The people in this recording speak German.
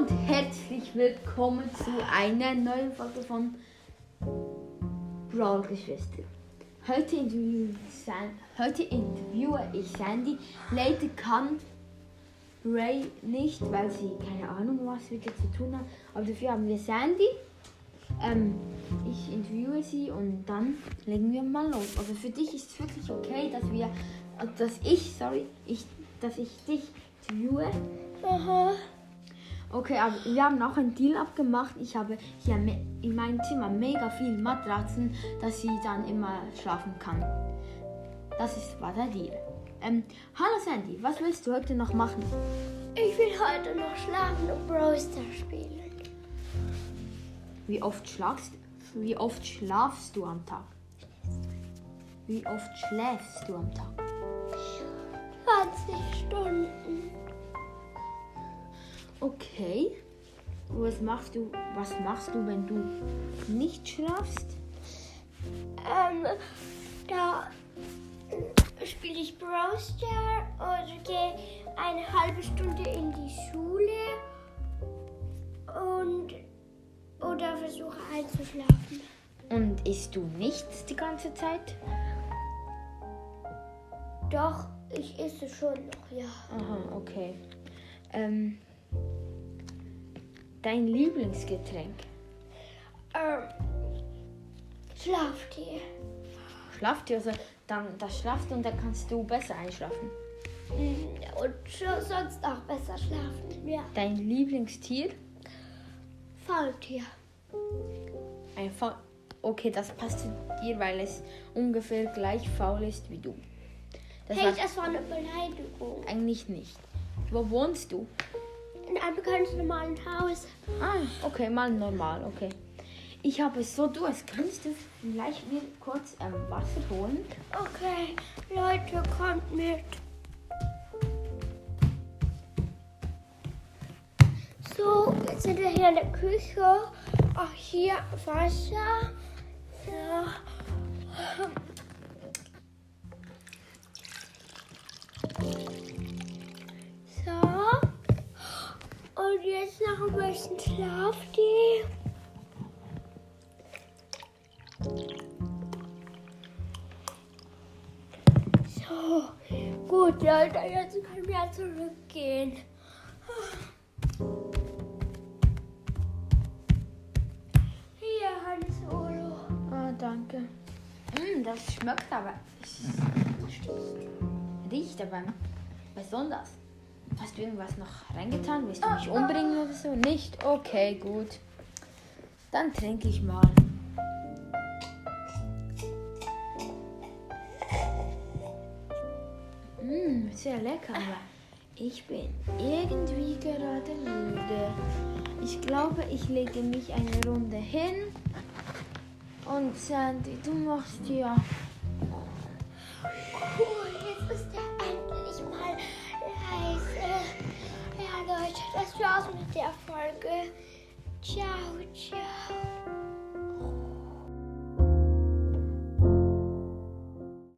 und herzlich willkommen zu einer neuen Folge von Brawl Geschwister. Heute interviewe, heute interviewe ich Sandy. Leider kann Ray nicht, weil sie keine Ahnung was wieder zu tun hat. Aber dafür haben wir Sandy. Ähm, ich interviewe sie und dann legen wir mal los. Also für dich ist es wirklich okay, dass wir, dass ich, sorry, ich, dass ich dich interviewe. Aha. Okay, aber wir haben auch einen Deal abgemacht. Ich habe hier in meinem Zimmer mega viele Matratzen, dass sie dann immer schlafen kann. Das ist, war der Deal. Ähm, hallo Sandy, was willst du heute noch machen? Ich will heute noch schlafen und Brawl Stars spielen. Wie oft schlafst, wie oft schlafst du am Tag? Wie oft schläfst du am Tag? 20 Stunden. Okay. Was machst du, was machst du, wenn du nicht schlafst? Ähm, da spiele ich Stars oder gehe eine halbe Stunde in die Schule und oder versuche einzuschlafen. Und isst du nichts die ganze Zeit? Doch, ich esse schon noch, ja. Aha, okay. Ähm, dein Lieblingsgetränk? Ähm, Schlaftee. Schlaft ihr also dann das schlaft und dann kannst du besser einschlafen. Mm, Und so- sonst auch besser schlafen. Ja. Dein Lieblingstier? Faultier. Ein Faul. Okay, das passt zu dir, weil es ungefähr gleich faul ist wie du. Das Hey, das war eine Beleidigung. eigentlich nicht. Wo wohnst du? In einem ganz normalen Haus. Ah, okay, mal normal, okay. Ich habe so Durst. Kannst du vielleicht mir kurz ähm, Wasser holen? Okay, Leute, kommt mit. So, jetzt sind wir hier in der Küche. Auch hier Wasser. Ja. Jetzt noch ein bisschen Schlaftee. So, gut, Leute, jetzt können wir zurückgehen. Hier, Hans Olo. Ah, danke. Mm, das schmeckt aber. Riecht aber besonders. Hast du irgendwas noch reingetan? Willst du mich umbringen oder so? Nicht? Okay, gut. Dann trinke ich mal. Mm, sehr lecker, aber ich bin irgendwie gerade müde. Ich glaube, ich lege mich eine Runde hin. Und Sandy, du machst ja. Cool, Ciao, ciao.